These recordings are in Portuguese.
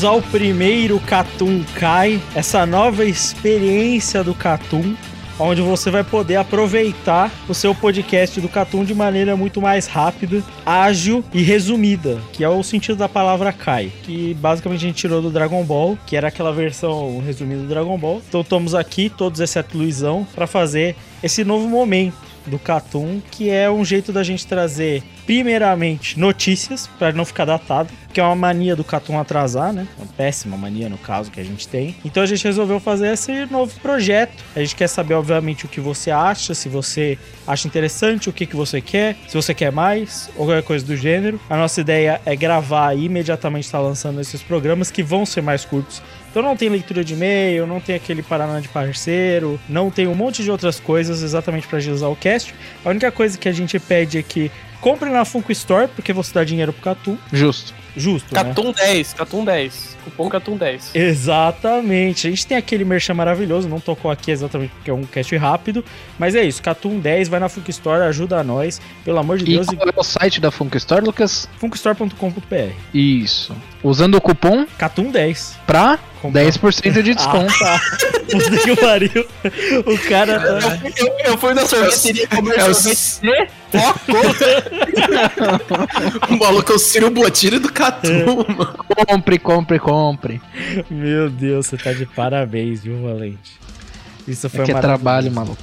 Bem-vindos ao primeiro Catum Kai, essa nova experiência do Catum, onde você vai poder aproveitar o seu podcast do Catum de maneira muito mais rápida, ágil e resumida, que é o sentido da palavra Kai, que basicamente a gente tirou do Dragon Ball, que era aquela versão resumida do Dragon Ball. Então estamos aqui, todos exceto Luizão, para fazer esse novo momento do Catum, que é um jeito da gente trazer, primeiramente, notícias, para não ficar datado, que é uma mania do Catum atrasar, né? Uma péssima mania, no caso, que a gente tem. Então a gente resolveu fazer esse novo projeto. A gente quer saber, obviamente, o que você acha, se você acha interessante, o que, que você quer, se você quer mais, ou qualquer coisa do gênero. A nossa ideia é gravar e imediatamente estar lançando esses programas que vão ser mais curtos então não tem leitura de e-mail, não tem aquele Paraná de parceiro, não tem um monte de outras coisas exatamente para agilizar o cast. A única coisa que a gente pede é que compre na Funko Store, porque você dá dinheiro pro Catum. Justo. Justo, Catum né? 10, Catum 10. Cupom Catum 10. Exatamente. A gente tem aquele merchan maravilhoso, não tocou aqui exatamente porque é um cast rápido, mas é isso, Catum 10, vai na Funko Store, ajuda a nós, pelo amor de E Deus, qual é o site da Funk Store, Lucas? funkostore.com.br. Isso. Usando o cupom Catum 10. pra Comprar. 10% de desconto. Ah, tá. Puta que pariu. O cara tá... Eu, eu fui na sorveteria comer É o sorvete. O maluco é o Ciro Botini do Catum, mano. compre, compre, compre. Meu Deus, você tá de parabéns, viu, Valente? Isso foi É que é trabalho, maluco.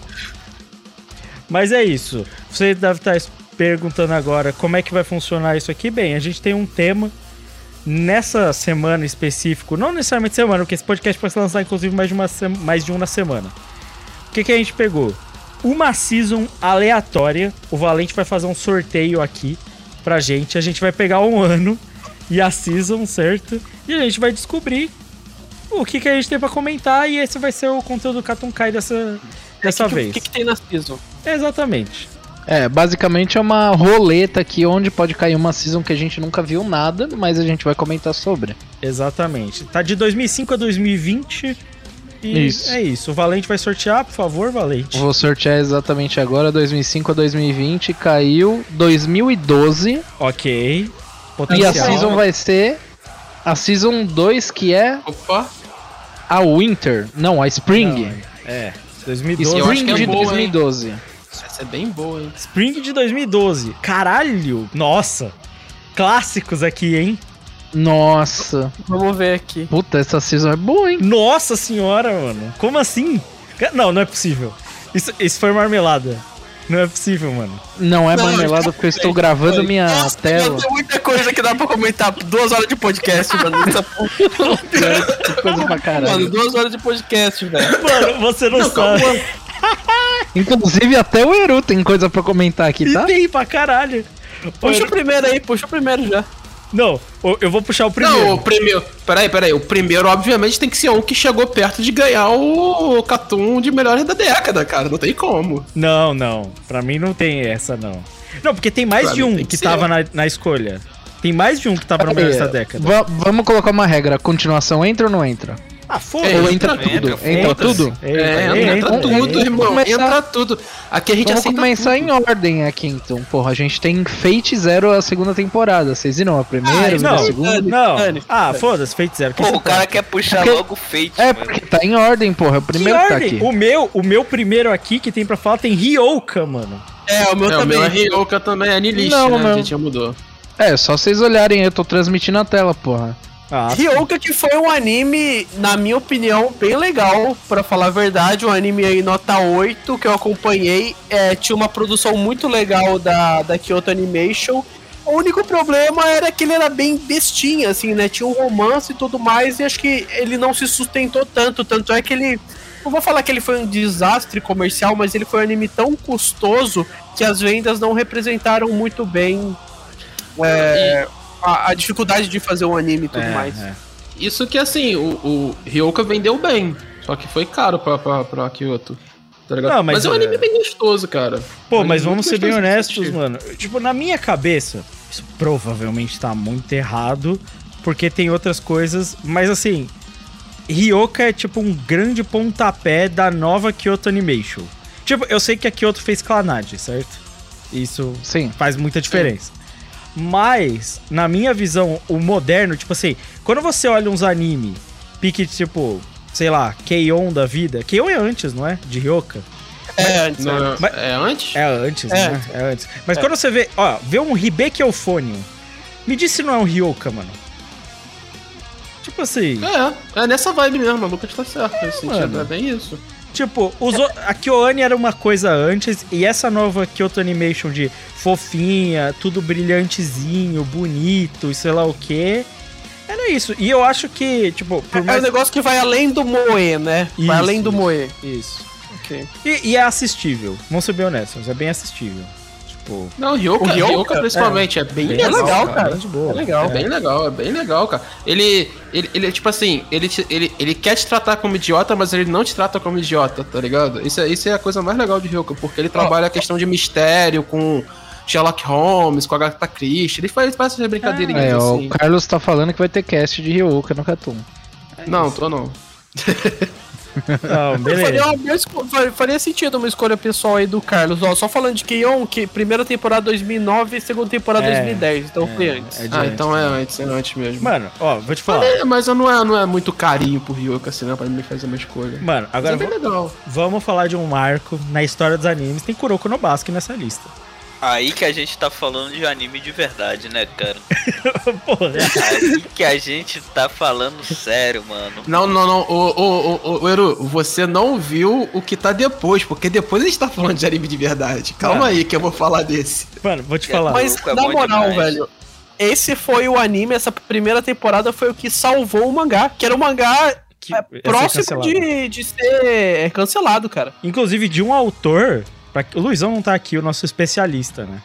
Mas é isso. Você deve estar perguntando agora como é que vai funcionar isso aqui. Bem, a gente tem um tema nessa semana específico, não necessariamente semana, porque esse podcast pode ser lançado inclusive mais de, uma mais de um na semana. O que, que a gente pegou? Uma season aleatória. O Valente vai fazer um sorteio aqui pra gente. A gente vai pegar um ano e a season, certo? E a gente vai descobrir o que, que a gente tem pra comentar. E esse vai ser o conteúdo do Catum Kai dessa, dessa O que, vez. que, que tem na season? Exatamente. É, basicamente é uma roleta aqui onde pode cair uma season que a gente nunca viu nada, mas a gente vai comentar sobre. Exatamente. Tá de 2005 a 2020. E Isso. é isso. O Valente vai sortear, por favor, Valente. Vou sortear exatamente agora, 2005 a 2020, caiu 2012 Ok. e Potencial. a season vai ser a season 2 que é Opa. a Winter, não, a Spring. Não, É. 2012. eu acho Spring é de boa, hein? 2012. Essa é bem boa, hein? Spring de 2012. Caralho! Nossa! Clássicos aqui, hein? Nossa, Vamos ver aqui. puta, essa season é boa, hein? Nossa senhora, mano. Como assim? Não, não é possível. Isso, isso foi marmelada. Não é possível, mano. Não é Não, marmelada porque eu estou gravando minha Nossa, tela. Tem muita coisa que dá pra comentar. Duas horas de podcast, mano. Essa porra. Que coisa pra Mano, caralho. duas horas de podcast, velho. Mano, você não, Não, sabe. Inclusive, até o Eru tem coisa pra comentar aqui, E tá? tem pra caralho. Puxa o primeiro aí, puxa o primeiro já. Não, eu vou puxar o primeiro. Não, o primeiro. Peraí, peraí. O primeiro, obviamente, tem que ser um que chegou perto de ganhar o Catum de melhores da década, cara. Não tem como. Não, não. Pra mim não tem essa, não. Não, porque tem mais Pra de um que, que tava na, na escolha. Tem mais de um que tava no melhor dessa década. Va- vamos colocar uma regra. A continuação entra ou não entra? Ah, É, foda-se. entra, entra, tudo? entra, Entra, foda-se. tudo? É, entra, entra, tudo, entra. irmão. começar- Entra tudo. Aqui a gente Vamos começar tudo. em ordem aqui, então. Porra, a gente tem Fate Zero a segunda temporada. Vocês viram a primeira, Ah, viram a não, segunda? não. Dane, Ah, foda-se, feito zero. Que Pô, o cara foda. quer puxar Porque- logo o Fate, É, mano. porque tá em ordem, porra. É o Que primeiro que tá ordem? aqui. O meu, o meu primeiro aqui que tem pra falar tem Ryoka, mano. É, o meu É, o também. meu é Ryoka também, é Nilist, Não, né? não. A gente já mudou. É, só vocês olharem, eu tô transmitindo a tela, porra. Ah, Ryoka que foi um anime, na minha opinião, bem legal, pra falar a verdade, um anime aí nota 8 que eu acompanhei, é, tinha uma produção muito legal da, da Kyoto Animation. O único problema era que ele era bem bestinha, assim, né? Tinha um romance e tudo mais, e acho que ele não se sustentou tanto, tanto é que ele... Não vou falar que ele foi um desastre comercial, mas ele foi um anime tão custoso que as vendas não representaram muito bem é, a, a dificuldade de fazer um anime e tudo é, mais. é. Isso que, assim, o, o Ryoka vendeu bem. Só que foi caro pra, pra, pra Kyoto. Tá ligado? Não, mas mas, é um é- anime bem gostoso, cara. Pô, mas vamos ser bem honestos, assistir. mano. Tipo, na minha cabeça, isso provavelmente tá muito errado, porque tem outras coisas, mas assim, Ryoka é tipo um grande pontapé da nova Kyoto Animation. Tipo, eu sei que a Kyoto fez Clanad, certo? Isso Sim. faz muita diferença. Mas, na minha visão, o moderno, tipo assim, quando você olha uns anime, pique tipo, sei lá, Keion da vida. Keion é antes, não é? De Ryoka. É, antes, Não, é. Mas- é antes? É antes, É. né? É antes. Mas quando você vê, ó, vê um Hibeki Euphonium, me diz se não é um Ryoka, mano. Tipo assim, É, é nessa vibe mesmo, a Lucas tá certo. Nesse sentido, mano. é bem isso. Tipo, a KyoAni era uma coisa antes e essa nova Kyoto Animation de fofinha, tudo brilhantezinho, bonito e sei lá o que. Era isso. E eu acho que, tipo, por É um mais. negócio que vai além do Moe, né? Isso, vai além do isso. Moe. Isso. Ok. E, e é assistível. Vamos ser bem honestos, é bem assistível. Tipo, Não, Ryoka, O Ryoka, Ryoka, principalmente, é, bem, bem legal, legal, cara. cara. de boa. É legal. É bem legal, é bem legal, cara. Ele, ele, ele tipo assim, ele, te- ele, ele quer te tratar como idiota, mas ele não te trata como idiota, tá ligado? Isso, é- isso é a coisa mais legal de Ryoka, porque ele trabalha a questão de mistério com Sherlock Holmes, com a Agatha Christie. Ele faz, faz essas brincadeirinhas É, assim. o Carlos tá falando que vai ter cast de Ryoka no Catum. Não, tô não. Não, beleza. Faria, faria sentido uma escolha pessoal aí do Carlos. Ó, só falando de Keion, que primeira temporada 2009 e segunda temporada É, 2010. Então foi antes. é de Ah, antes. então é antes, é antes mesmo. Mano, ó, vou te falar. É, mas eu não é, não é muito carinho por Ryoka, assim, né, pra me fazer uma escolha. Mano, Mas agora é bem v- legal. vamos falar de um marco na história dos animes. Tem Kuroko no Basque nessa lista. Aí que a gente tá falando de anime de verdade, né, cara? Porra. Aí que a gente tá falando sério, mano. Não, não, não. Ô, ô, ô, ô, Eru, você não viu o que tá depois, porque depois a gente tá falando de anime de verdade. Calma Mano. aí que eu vou falar desse. Mano, vou te É, falar. Mas, Maluco, é na moral, demais. velho, esse foi o anime, essa primeira temporada foi o que salvou o mangá, que era um mangá que é, próximo de, de ser cancelado, cara. Inclusive de um autor. Pra... O Luizão não tá aqui, o nosso especialista, né?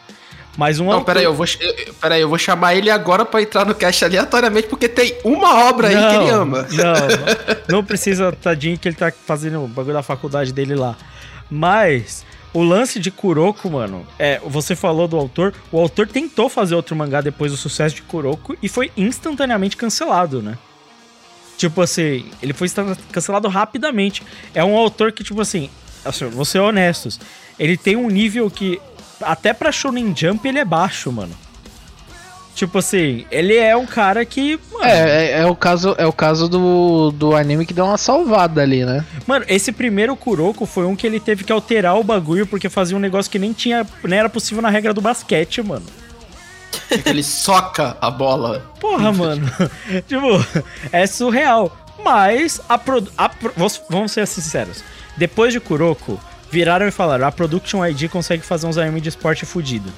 Mas um Não, autor. peraí, eu vou, eu- peraí, eu vou chamar ele agora pra entrar no cast aleatoriamente, porque tem uma obra aí que ele ama. Não, não precisa, tadinho, que ele tá fazendo o bagulho da faculdade dele lá. Mas o lance de Kuroko, mano, é, você falou do autor, o autor tentou fazer outro mangá depois do sucesso de Kuroko e foi instantaneamente cancelado, né? Tipo assim, ele foi cancelado rapidamente. É um autor que, tipo assim, assim, vou ser honestos, ele tem um nível que, até pra Shonen Jump, ele é baixo, mano. Tipo assim, ele é um cara que. Mano, É, é, é o caso, é o caso do, do anime que deu uma salvada ali, né? Mano, esse primeiro Kuroko foi um que ele teve que alterar o bagulho porque fazia um negócio que nem tinha, nem era possível na regra do basquete, mano. Que ele soca a bola. Porra, mano. tipo, é surreal. Mas a, a pro- vamos- vamos ser sinceros. Depois de Kuroko, viraram e falaram: "A Production ID consegue fazer uns anime de esporte fudido".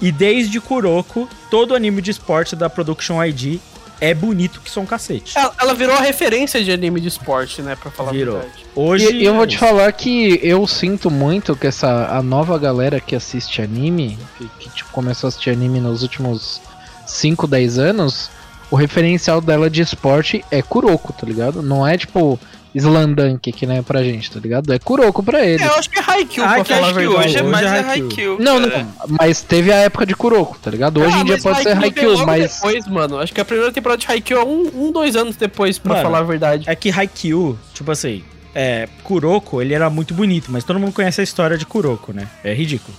E desde Kuroko, todo anime de esporte da Production ID é bonito que um cacete. Ela, ela virou a referência de anime de esporte, né, pra falar Virou. a verdade. Hoje E eu vou te falar que eu sinto muito que essa a nova galera que assiste anime, que, que, tipo, começou a assistir anime nos últimos 5, 10 anos, o referencial dela de esporte é Kuroko, tá ligado? Não é tipo Slandunk que nem é pra gente, tá ligado? É Kuroko pra eles. É, eu acho que é Haikyuu, Ah, pra falar Acho que hoje é mais é é Haikyuu. Haikyuu. Não, não, mas teve a época de Kuroko, tá ligado? Hoje Ah, em dia pode ser veio Haikyuu, mas Depois, mano. Acho que a primeira temporada de Haikyuu é um, um dois anos depois, pra Mano, falar a verdade. É que Haikyuu, tipo assim, é, Kuroko, ele era muito bonito, mas todo mundo conhece a história de Kuroko, né? É ridículo.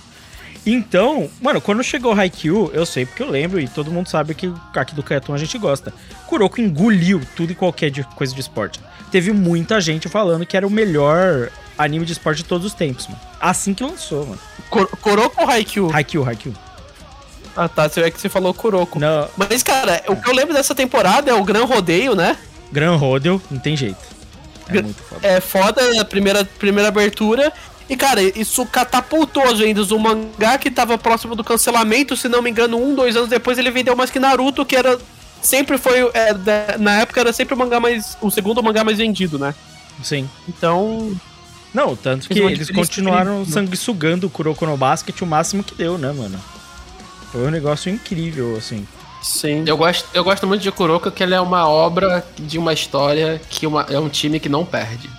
Então, mano, quando chegou Haikyuu, eu sei porque eu lembro e todo mundo sabe que aqui do Kaeton a gente gosta. Kuroko engoliu tudo e qualquer de- coisa de esporte. Teve muita gente falando que era o melhor anime de esporte de todos os tempos, mano. Assim que lançou, mano. Kur- Kuroko ou Haikyuu? Haikyuu, Haikyuu. Ah, tá. Você é que você falou Kuroko. Não, Mas, cara, o que eu lembro dessa temporada é o Gran Rodeio, né? Gran Rodel, não tem jeito. É muito foda. É foda a primeira, primeira abertura. E, cara, isso catapultou as vendas. O mangá que tava próximo do cancelamento, se não me engano, um, dois anos depois, ele vendeu mais que Naruto, que era. Sempre foi. é, da- na época era sempre o mangá mais. O segundo mangá mais vendido, né? Sim. Então. Não, tanto que eles continuaram incrível. sanguessugando o Kuroko no Basket o máximo que deu, né, mano? Foi um negócio incrível, assim. Sim. Eu gosto, eu gosto muito de Kuroko, que ela é uma obra de uma história que uma- é um time que não perde.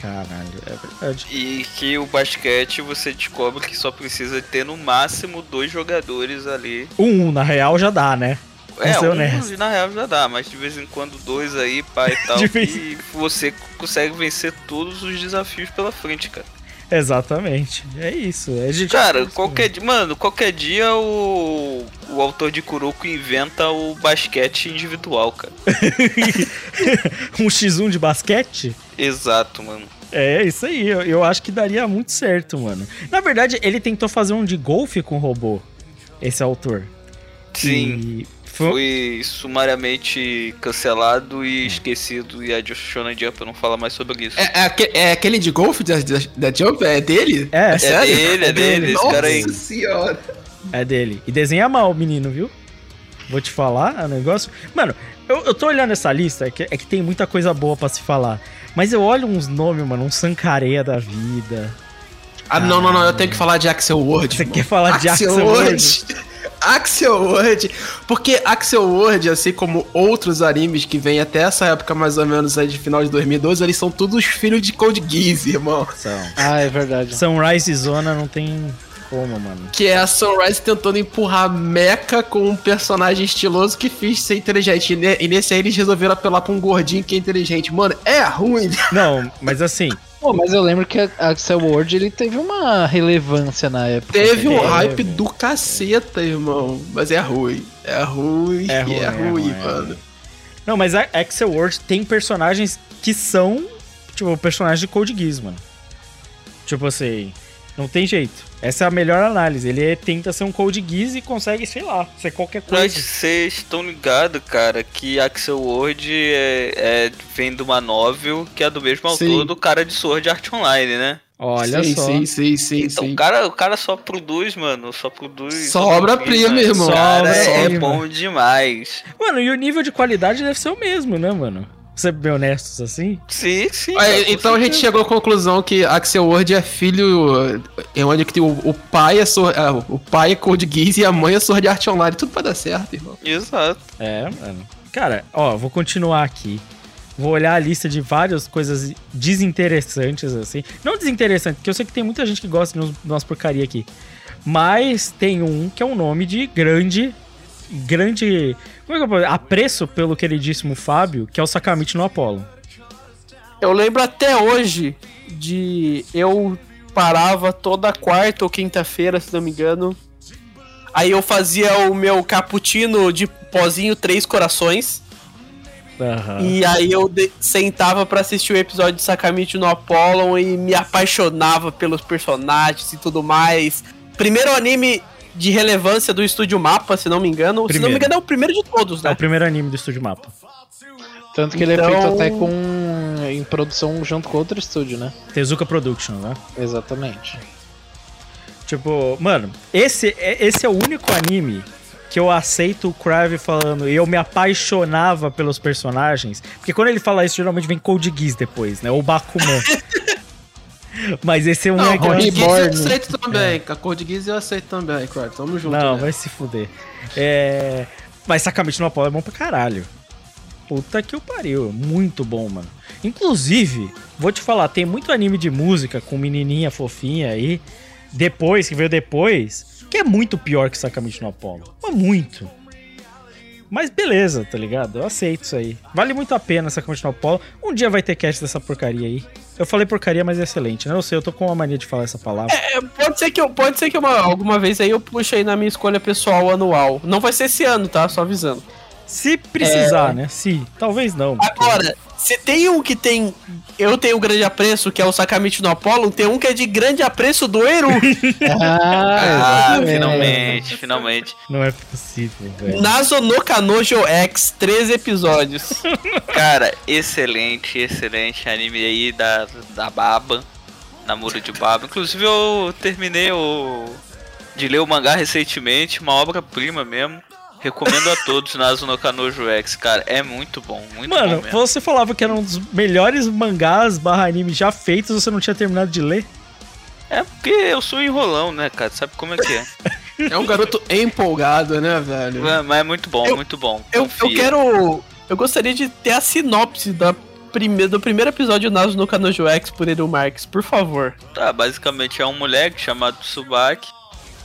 Caralho, é verdade. E que o basquete você descobre que só precisa ter no máximo dois jogadores ali. Um, na real, já dá, né? É, um na real já dá, mas de vez em quando dois aí, pai e tal, De e você consegue vencer todos os desafios pela frente, cara. Exatamente. É isso. É gente Cara, qualquer dia, mano, qualquer dia o, o autor de Kuroko inventa o basquete individual, cara. um X1 de basquete? Exato, mano. É, isso aí. Eu, eu acho que daria muito certo, mano. Na verdade, ele tentou fazer um de golfe com robô, esse autor. Sim. E foi- sumariamente cancelado e esquecido. E a Shonen Jump não fala mais sobre isso. É, é é aquele de golfe da, da, da Jump? É dele? É, É sério? dele, é dele, esse Nossa cara aí. senhora. É dele. E desenha mal o menino, viu? Vou te falar o negócio. Mano, eu, eu tô olhando essa lista, é que, é que tem muita coisa boa pra se falar. Mas eu olho uns nomes, mano, um Sancareia da vida. Ah, não, não, não, eu tenho que falar de Axel Word. Você irmão. quer falar de Axel Word? Axel Word. Porque Axel Word, assim como outros animes que vêm até essa época mais ou menos aí de final de 2012, eles são todos filhos de Code Geass, irmão. São. Ah, é verdade. Sunrise Zona não tem como, mano. Que é a Sunrise tentando empurrar Mecha com um personagem estiloso que fiz ser inteligente. E, e nesse aí eles resolveram apelar pra um gordinho que é inteligente. Mano, é ruim. Não, mas assim, Pô, mas eu lembro que a Axel Word ele teve uma relevância na época. Teve um Teve. hype do caceta, irmão. Mas é ruim. É ruim. É É ruim, ruim, é ruim, é mano. Não, mas a Axel World tem personagens que são, tipo, personagens de Code Geass, mano. Tipo assim, não tem jeito. Essa é a melhor análise. Ele é- tenta ser um Code Geass e consegue, sei lá, ser qualquer Mas coisa. vocês estão ligados, cara, que Axel Word é, é- vem de uma novel que é do mesmo Sim. autor do cara de Sword Art Online, né? Olha sim, só. sim, sim, sim, Então sim. o cara, o cara só produz, mano, só produz. Só obra-prima, irmão. O cara Só é obra-prima. bom demais. Mano, e o nível de qualidade deve ser o mesmo, né, mano? Ser bem honestos assim. Sim, sim. Então a gente chegou à conclusão que Axel Word é filho. É onde que tem o, o pai é Sword- ah, o pai é Code Geass e a mãe é Sword Art Online. Tudo vai dar certo, irmão. Exato. É, mano. Cara, ó, vou continuar aqui. Vou olhar a lista de várias coisas desinteressantes, assim. Não desinteressantes, porque eu sei que tem muita gente que gosta de umas porcaria aqui. Mas tem um que é um nome de grande. Grande. Como é? Apreço pelo queridíssimo Fábio, que é o Sakamichi no Apollo. Eu lembro até hoje de eu parava toda quarta ou quinta-feira, se não me engano. Aí eu fazia o meu cappuccino de pozinho três corações. Aham. E aí eu sentava pra assistir o episódio de Sakamichi no Apollo e me apaixonava pelos personagens e tudo mais. Primeiro anime de relevância do estúdio Mapa, se não me engano. Se não Primeiro. me engano, é o primeiro de todos, É o né? primeiro anime do Estúdio Mapa. Tanto que ele Então- é feito até com em produção junto com outro estúdio, né? Tezuka Production, né? Exatamente. Tipo, mano, esse, é- esse é o único anime que eu aceito o Crave falando e eu me apaixonava pelos personagens. Porque quando ele fala isso, geralmente vem Code Geass depois, né? Ou Bakuman. Mas esse é um Não, legal. Code Geass eu aceito também. A Code Geass eu aceito também, Crowd. Tamo junto. Não, né? vai se fuder. É... Mas Sakamichi no Apollo é bom pra caralho. Puta que o pariu. Muito bom, mano. Inclusive, vou te falar, tem muito anime de música com menininha fofinha aí. Depois, que veio depois, que é muito pior que Sakamichi no Apollo. Mas muito. Mas beleza, tá ligado? Eu aceito isso aí. Vale muito a pena Sakamichi no Apollo. Um dia vai ter cast dessa porcaria aí. Eu falei porcaria, mas é excelente, né? Eu sei, eu tô com uma mania de falar essa palavra. É, pode ser que, eu, pode ser que uma, alguma vez aí eu puxe aí na minha escolha pessoal anual. Não vai ser esse ano, tá? Só avisando. Se precisar, né? Se. Talvez não. Agora, se tem um que tem. Eu tenho um grande apreço, que é o Sakamichi no Apollo, tem um que é de grande apreço do Eru. Ah, Ah, finalmente, finalmente. Não é possível, velho. Nazo no Kanojo X, três episódios. Cara, excelente, excelente anime aí da, da Baba, Namoro de Baba. Inclusive eu terminei o de ler o mangá recentemente, uma obra-prima mesmo. Recomendo a todos Nazo no Kanojo X, cara, é muito bom, muito Mano, bom mesmo. você falava que era um dos melhores mangás barra anime já feitos, você não tinha terminado de ler? É porque eu sou enrolão, né, cara? Sabe como é que é? É um garoto empolgado, né, velho? É, Mas é muito bom, Eu- muito bom. Eu, eu quero. Eu gostaria de ter a sinopse da prime, do primeiro episódio de Nazo no Kanojo X por Eru Marques, por favor. Tá, basicamente é um moleque chamado Tsubaki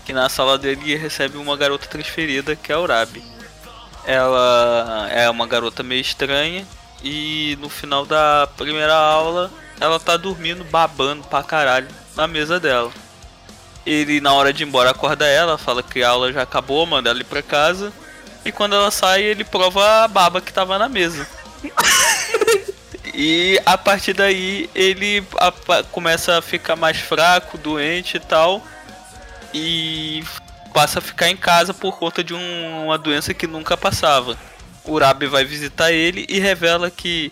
que na sala dele recebe uma garota transferida que é a Urabi. Ela é uma garota meio estranha e no final da primeira aula ela tá dormindo babando pra caralho na mesa dela. Ele, na hora de ir embora, acorda ela, fala que a aula já acabou, manda ela ir pra casa. E quando ela sai, ele prova a baba que tava na mesa. e a partir daí, ele a- começa a ficar mais fraco, doente e tal. E passa a ficar em casa por conta de um- uma doença que nunca passava. O Urabe vai visitar ele e revela que,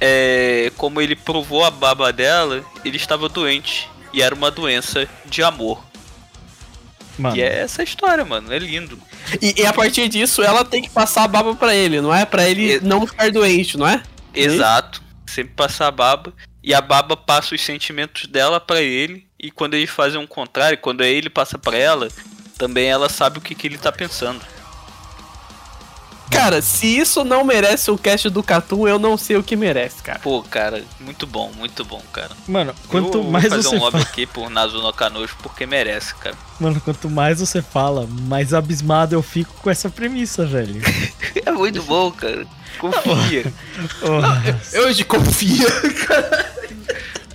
é, como ele provou a baba dela, ele estava doente. E era uma doença de amor. Mano, E é essa a história, mano. É lindo. E, e a partir disso, ela tem que passar a baba pra ele, não é? Pra ele E- não ficar doente, não é? Exato. Sempre passa a baba. E a baba passa os sentimentos dela pra ele. E quando eles fazem o contrário, quando ele passa pra ela, também ela sabe o que, que ele tá pensando. Cara, se isso não merece o cast do Catum, eu não sei o que merece, cara. Pô, cara, muito bom, muito bom, cara. mano, quanto Eu vou mais fazer você um lobby fala, aqui por Nazuno Kanojo porque merece, cara. mano, quanto mais você fala, mais abismado eu fico com essa premissa, velho. É muito bom, cara. Confia, Oh, Eu de confia.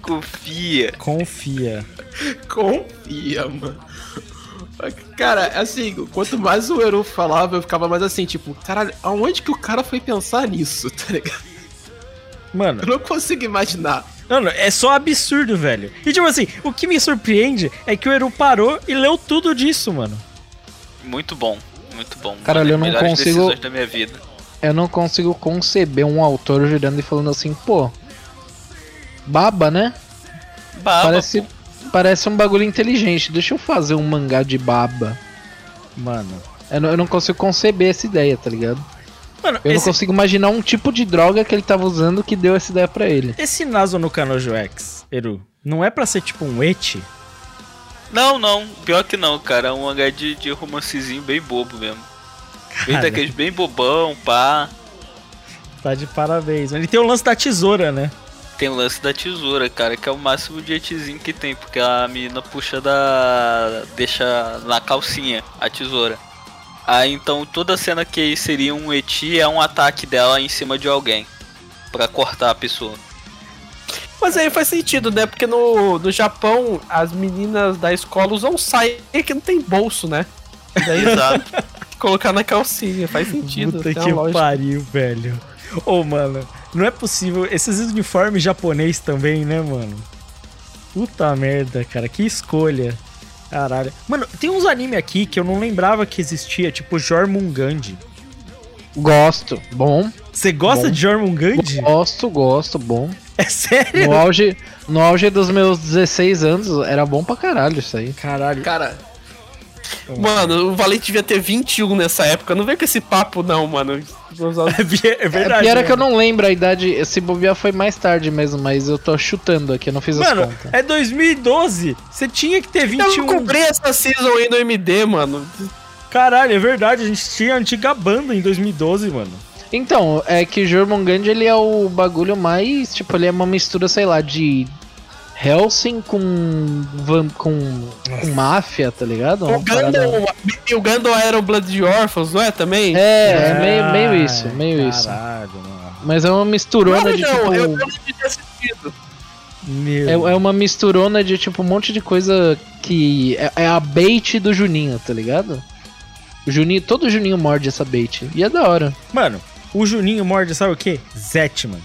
confia. confia. confia, mano. Cara, assim, quanto mais o Eru falava, eu ficava mais assim, tipo, caralho, aonde que o cara foi pensar nisso, tá ligado? Mano, Eu não consigo imaginar. Mano, é só absurdo, velho. E tipo assim, o que me surpreende é que o Eru parou e leu tudo disso, mano. Muito bom, muito bom. Caralho, Uma eu não consigo- decisões da minha vida. Eu não consigo conceber um autor girando e falando assim, pô. Baba, né? Baba, parece, parece um bagulho inteligente. Deixa eu fazer um mangá de baba. Mano. Eu não, eu não consigo conceber essa ideia, tá ligado? Mano, Eu não esse, consigo imaginar um tipo de droga que ele tava usando que deu essa ideia pra ele. esse Nazo no Kanojo X, Eru, não é pra ser tipo um eti? Não, não, pior que não, cara. É um mangá de, de romancezinho bem bobo mesmo. Bem Cara. daqueles bem bobão, pá. Tá de parabéns. Ele tem o lance da tesoura, né? Tem o lance da tesoura, cara, que é o máximo de etizinho que tem, porque a menina puxa da. deixa na calcinha a tesoura. Aí então toda cena que seria um eti é um ataque dela em cima de alguém. Pra cortar a pessoa. Mas aí faz sentido, né? Porque no, no Japão, as meninas da escola usam saia que não tem bolso, né? Daí Exato. colocar na calcinha, faz sentido. Puta tem que lógica. pariu, velho. Ô, mano, não é possível. Esses uniformes japonês também, né, mano? Puta merda, cara. Que escolha. Caralho. Mano, tem uns anime aqui que eu não lembrava que existia, tipo Jormungand. Gosto, bom. Você gosta Bom. de Jormungand? Gosto, gosto, bom. É sério? No auge, no auge dos meus 16 anos, era bom pra caralho isso aí. Caralho. Cara, Mano, o Valente devia ter 21 nessa época. Não vem com esse papo, não, mano. É, é É, verdade. pior é que eu mano. não lembro a idade. Esse bobear foi mais tarde mesmo, mas eu tô chutando aqui, eu não fiz as Mano, contas. é 2012. Você tinha que ter Eu 21. não comprei essa season aí no MD, mano. Caralho, é verdade. A gente tinha a antiga banda em 2012, mano. Então, é que Jormungand ele é o bagulho mais. Tipo, ele é uma mistura, sei lá, de. Helsing com. van- com. com máfia, tá ligado? O e o Gundam Aero Blood de Órfãos, não é também? É, é meio, meio isso, meio isso. Caralho, mano. Mas é uma misturona Não, de não, tipo. eu, eu não tinha assistido. Meu. É, é uma misturona de tipo um monte de coisa que. É, é a bait do Juninho, tá ligado? O Juninho, todo Juninho morde essa bait. E é da hora. Mano, o Juninho morde, sabe o quê? Zetman.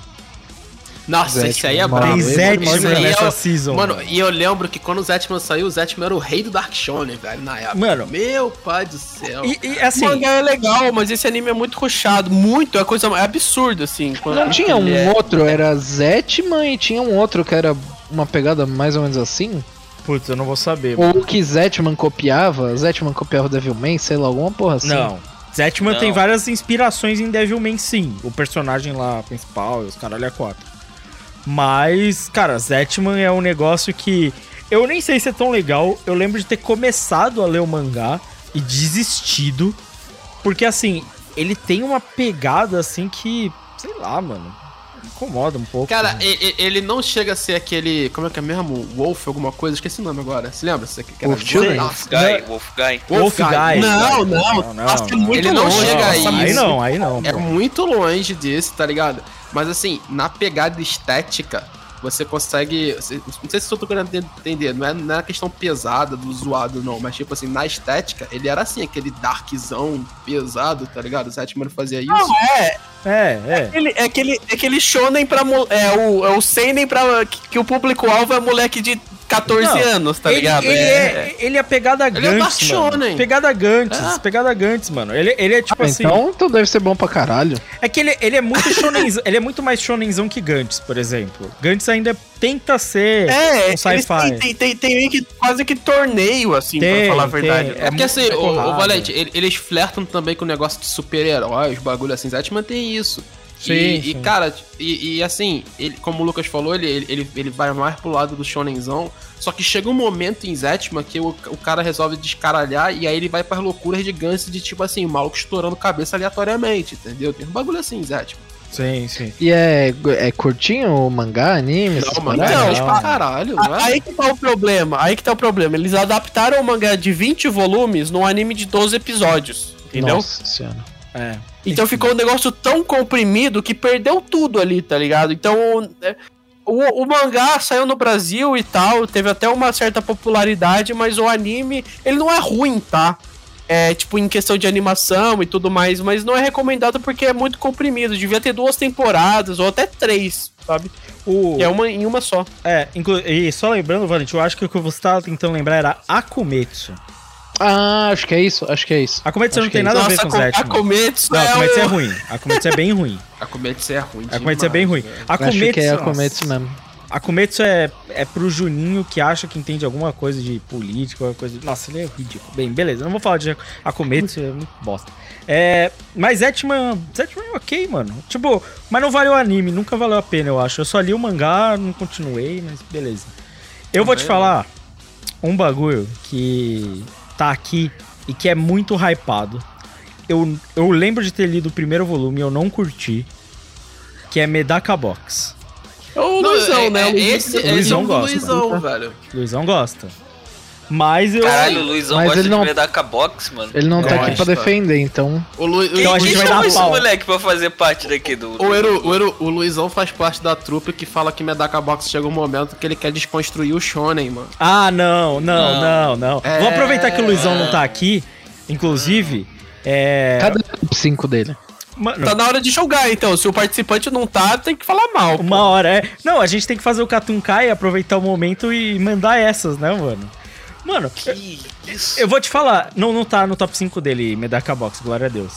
Nossa, Zetman, esse aí é brabo. Tem Zetman é nessa o- season. Mano, e eu lembro que quando o Zetman saiu, o Zetman era o rei do Dark Shonen, velho, na época. Mano. Meu pai do céu. E, e, assim, o mangá é legal, mas esse anime é muito rushado. Muito, é coisa é absurdo, assim. quando- Não tinha um é- outro, era Zetman e tinha um outro que era uma pegada mais ou menos assim? putz, eu não vou saber. Ou que Zetman copiava? Zetman copiava Devilman, sei lá, alguma porra assim. Não. Zetman Não. tem várias inspirações em Devilman, sim. O personagem lá principal e os caralho é quatro. Mas, cara, Zetman é um negócio que eu nem sei se é tão legal. Eu lembro de ter começado a ler o mangá e desistido. Porque, assim, ele tem uma pegada, assim, que, sei lá, mano, incomoda um pouco. Cara, né? ele não chega a ser aquele. Como é que é mesmo? Wolf, alguma coisa? Esqueci o nome agora. Se lembra? Você que era Wolf Children? Nossa, Guy, Wolf Guy. Wolf Guy. Não, não, não, nossa, é muito Ele não longe. chega Nossa, aí. Aí isso- não, aí não. É pô. muito longe desse, tá ligado? Mas assim, na pegada estética, você consegue. não sei se eu tô querendo entender, não é, não é a questão pesada do zoado, não, mas tipo assim, na estética, ele era assim, aquele darkzão pesado, tá ligado? O Zetman fazia isso. Não, é, É, é. Ele, é aquele, é aquele shonen pra. É o, é o seinen pra. Que, que o público-alvo é moleque de 14 Não, anos, tá ele, ligado? Ele é, ele é pegada Ele é Dark mano. Shonen. Pegada Gantz, É. pegada Gantz, mano. Ele, ele é tipo Ah, assim... então, então deve ser bom pra caralho. É que ele, ele é muito shonenzão, ele é muito mais shonenzão que Gantz, por exemplo. Gantz ainda tenta ser É, um sci-fi. Tem, tem, tem, tem meio que, quase que torneio, assim, Tem, pra falar a verdade. É É porque assim, o, o. Valente, ele- eles flertam também com o negócio de super-heróis, bagulho assim. Zetman tem isso. Sim, e, sim. e, cara, e, e, assim, ele, como o Lucas falou, ele, ele, ele, vai mais pro lado do shonenzão. Só que chega um momento em Zetman que o, o cara resolve descaralhar e aí ele vai pras loucuras de Gans de tipo assim, o maluco estourando cabeça aleatoriamente, entendeu? Tem um bagulho assim, em Zetman. Sim, sim. E é, é curtinho o mangá, anime? Não, paradas? Não, é pra caralho, não A- é? Aí que tá o problema, aí que tá o problema. Eles adaptaram o mangá de 20 volumes num anime de 12 episódios, entendeu? Nossa senhora. É. Então ficou um negócio tão comprimido que perdeu tudo ali, tá ligado? Então, é, o, o mangá saiu no Brasil e tal, teve até uma certa popularidade, mas o anime, ele não é ruim, tá? É, tipo, em questão de animação e tudo mais, mas não é recomendado porque é muito comprimido. Devia ter duas temporadas, ou até três, sabe? O, E é uma em uma só. é, e só lembrando, Valente, eu acho que o que você tava tentando lembrar era Akumetsu. Ah, acho que é isso, acho que é isso. Akumetsu Acho não tem é nada a ver Nossa, com a Zetman. Kometsu Não, é Akumetsu é o- ruim. Akumetsu é bem ruim. A Kometsu é ruim. Akumetsu é bem ruim. velho. Akumetsu, acho que é a. Kometsu mesmo. Akumetsu é, é pro Juninho que acha que entende alguma coisa de política, alguma coisa de... Nossa, ele é ridículo. Bem, beleza, não vou falar de Akumetsu, é muito bosta. É, mas Zetman, Zetman é ok, mano. Tipo, mas não valeu o anime, nunca valeu a pena, eu acho. Eu só li o mangá, não continuei, mas beleza. Eu vou te falar um bagulho que tá aqui e que é muito hypado. Eu, eu lembro de ter lido o primeiro volume e eu não curti, que é Medaka Box. É o Não, Luizão, é- né? é O Luizão. esse é Luizão o do gosta. Luizão, velho. Luizão gosta. Mas eu. Caralho, o Luizão Mas gosta ele de não- Medaka Box, mano. Ele não tá Gosta. aqui pra defender, então. O, Lu, Então a gente Quem vai chamou dar esse pau. moleque pra fazer parte daqui do... o, Eru, o, Eru, o Luizão faz parte da trupe que fala que Medaka Box chega um momento que ele quer desconstruir o Shonen, mano. Ah, não, não, não, não. É. Vou aproveitar que o Luizão não tá aqui. Inclusive, é. Cadê o top 5 dele? Mano, Tá na hora de jogar, então. Se o participante não tá, tem que falar mal. pô. uma hora é. Não, a gente tem que fazer o Katunkai, aproveitar o momento e mandar essas, né, mano? Mano, Que isso? eu vou te falar, não, não tá no top 5 dele, Medaka Box, glória a Deus.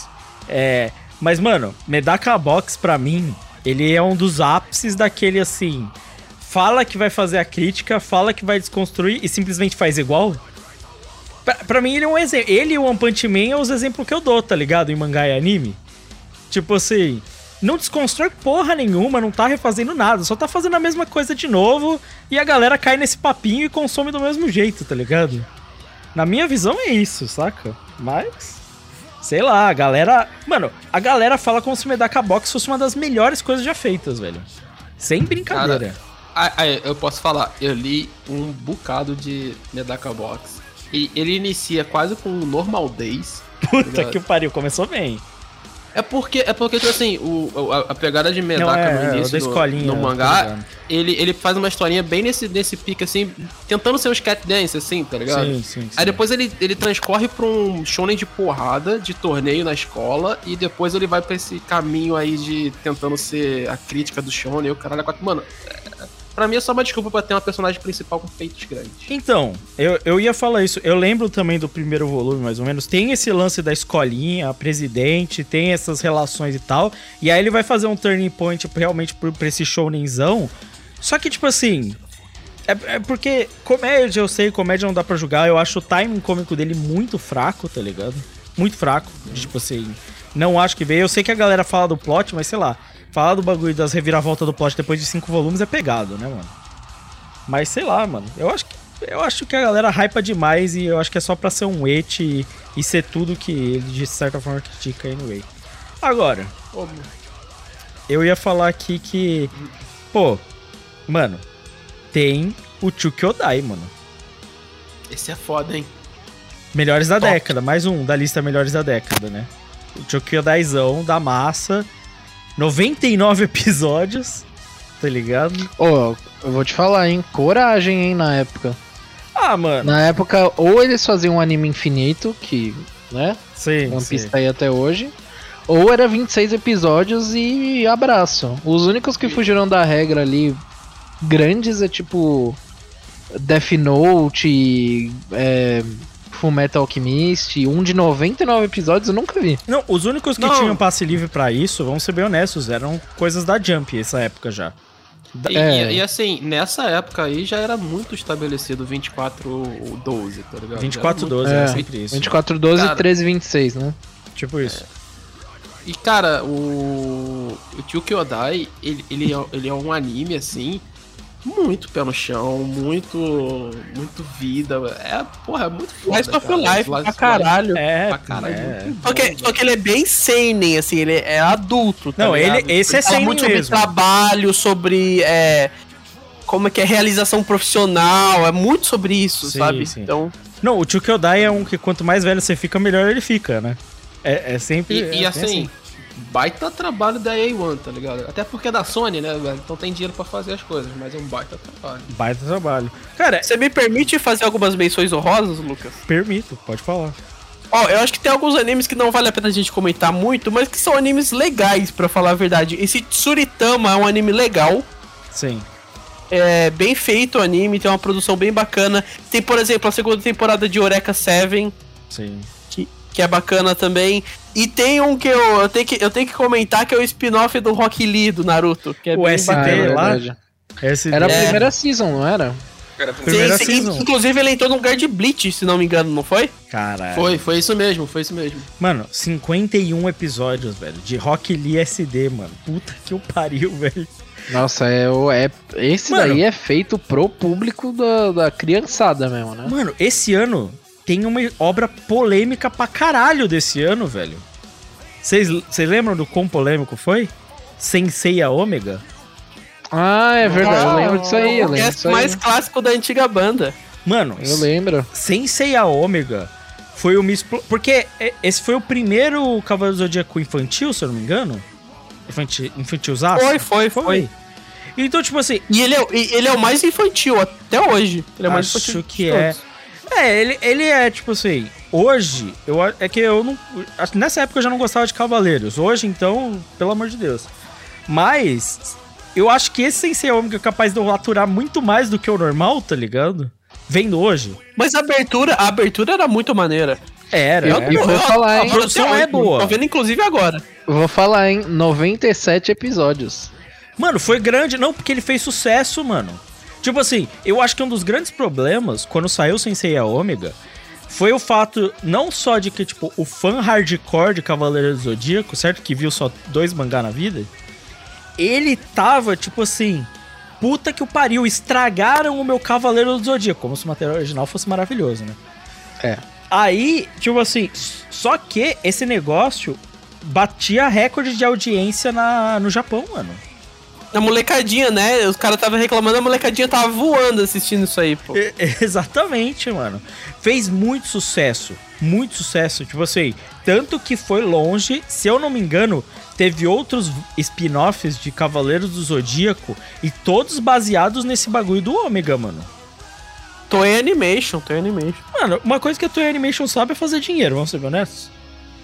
É. Mas, mano, Medaka Box, pra mim, ele é um dos ápices daquele assim. Fala que vai fazer a crítica, fala que vai desconstruir e simplesmente faz igual. Pra, pra mim, ele é um exemplo. Ele e o One Punch Man é os exemplos que eu dou, tá ligado? Em mangá e anime. Tipo assim, não desconstrói porra nenhuma, não tá refazendo nada, só tá fazendo a mesma coisa de novo e a galera cai nesse papinho e consome do mesmo jeito, tá ligado? Na minha visão é isso, saca? Mas. Sei lá, a galera. Mano, a galera fala como se o Medaka Box fosse uma das melhores coisas já feitas, velho. Sem brincadeira. Ah, eu posso falar, eu li um bocado de Medaka Box. E ele inicia quase com um Normal Days. Puta que pariu, começou bem. É porque, é porque tipo assim, o, a, a pegada de Medaka é, é, no o início do- no mangá, ele, ele faz uma historinha bem nesse, nesse pique, assim, tentando ser uns cat dance, assim, tá ligado? Sim, sim, sim. Aí depois ele, ele transcorre pra um shonen de porrada, de torneio na escola, e depois ele vai pra esse caminho aí de tentando ser a crítica do shonen, e o caralho, é quatro- mano, é, pra mim é só uma desculpa pra ter uma personagem principal com peitos grandes. Então, eu, eu ia falar isso. Eu lembro também do primeiro volume, mais ou menos. Tem esse lance da escolinha, a presidente, tem essas relações e tal. E aí ele vai fazer um turning point realmente pra pra esse shounenzão. Só que, tipo assim. É, é porque comédia, eu sei, comédia não dá pra julgar. Eu acho o timing cômico dele muito fraco, tá ligado? Muito fraco. Tipo assim. Não acho que veio. Eu sei que a galera fala do plot, mas sei lá. Falar do bagulho das reviravoltas do plot depois de cinco volumes é pegado, né, mano? Mas sei lá, mano. Eu acho que, eu acho que a galera hypa demais e eu acho que é só pra ser um et e, e ser tudo que ele de certa forma critica anyway. Agora, eu ia falar aqui que. Pô, mano, tem o Chukyodai, mano. Esse é foda, hein? Melhores da Top. década, mais um da lista melhores da década, né? O Chokyodaizão da massa, 99 episódios, tá ligado? Ô, eu vou te falar, hein? Coragem, hein, na época. Ah, mano. Na época, ou eles faziam um anime infinito, que, né? Sim, One. Piece tá aí até hoje. Ou era 26 episódios e abraço. Os únicos que fugiram da regra ali grandes é tipo Death Note, é, Fullmetal Alchemist, um de 99 episódios eu nunca vi. Não, os únicos que Não. tinham passe livre pra isso, vamos ser bem honestos, eram coisas da Jump essa época já. E, É. e- e assim, nessa época aí já era muito estabelecido 24 ou 12, tá ligado? 24 Já era 12 É, era sempre isso. 24, 12, Cara. 13, 26, né? Tipo isso. E cara, o. O Tio Kyodai, ele, ele, é, ele é um anime assim. Muito pé no chão, muito. Muito vida. É, porra, é muito foda. Slice of. Life Slice pra of caralho. É, Pra caralho. é. muito Só que, bom, só que ele é bem seinen, assim, ele é adulto, tá Não, ligado? ele- esse é Fala seinen muito sobre mesmo. trabalho, sobre é, como é que é realização profissional, é muito sobre isso, Sim, sabe? sim. Então, Não, o Chukyodai é um que quanto mais velho você fica, melhor ele fica, né? É, é sempre. E, é e bem assim, baita trabalho da A1, tá ligado? Até porque é da Sony, né, velho? Então tem dinheiro pra fazer as coisas, mas é um baita trabalho. Baita trabalho. Cara, você me permite fazer algumas menções honrosas, Lucas? permito, pode falar. Ó, eu acho que tem alguns animes que não vale a pena a gente comentar muito, mas que são animes legais, pra falar a verdade. Esse Tsuritama é um anime legal, Sim. é bem feito o anime, tem uma produção bem bacana. Tem, por exemplo, a segunda temporada de Eureka Seven, Sim. Que, é bacana também. E tem um que eu, eu, tenho que eu tenho que comentar que é o spin-off do Rock Lee do Naruto, que é O bem SD é lá? Esse Era a É. primeira season, não era? Cara, Primeira Sim, sim, season. Inclusive ele entrou no lugar de Bleach, se não me engano, não foi? Caralho. Foi, foi isso mesmo, foi isso mesmo. Mano, 51 episódios, velho, de Rock Lee SD, mano. Puta que o pariu, velho. Nossa, é, o- é esse Mano. daí é feito pro público da, da criançada mesmo, né? Mano, esse ano tem uma obra polêmica pra caralho desse ano, velho. Vocês lembram do quão polêmico foi? Sensei a Ômega? Ah, é verdade, eu lembro disso aí, eu o lembro cast disso aí. mais clássico da antiga banda. Mano, Eu lembro. Sensei a Ômega foi uma explo... Porque é, esse foi o primeiro Cavaleiro do Zodíaco infantil, se eu não me engano. Infantil, infantilzaço? Foi, foi, foi. Então, tipo assim, E ele é, ele é o mais infantil até hoje. Ele é mais Acho infantil. que de é. todos. É, ele, ele é tipo assim. Hoje, eu, é que eu não. Nessa época eu já não gostava de Cavaleiros. Hoje, então, pelo amor de Deus. Mas, eu acho que esse Sensei Ômega é capaz de eu aturar muito mais do que o normal, tá ligado? Vendo hoje. Mas a abertura, a abertura era muito maneira. Era. Eu, é. E vou falar, hein? A produção é boa. Tô vendo inclusive agora. Eu Vou falar, hein? 97 episódios. Mano, foi grande. Não, porque ele fez sucesso, mano. Tipo assim, eu acho que um dos grandes problemas quando saiu Sensei a Ômega foi o fato não só de que, tipo, o fã hardcore de Cavaleiro do Zodíaco, certo? Que viu só dois mangá na vida. Ele tava, tipo assim, puta que o pariu, estragaram o meu Cavaleiro do Zodíaco. Como se o material original fosse maravilhoso, né? É. Aí, tipo assim, só que esse negócio batia recorde de audiência na, no Japão, mano. A molecadinha, né? Os caras estavam reclamando, a molecadinha tava voando assistindo isso aí, pô. E- Exatamente, mano. Fez muito sucesso. Muito sucesso. Tipo assim, tanto que foi longe. Se eu não me engano, teve outros spin-offs de Cavaleiros do Zodíaco e todos baseados nesse bagulho do Ômega, mano. Toei Animation, Toei Animation. Mano, uma coisa que a Toei Animation sabe é fazer dinheiro, vamos ser honestos.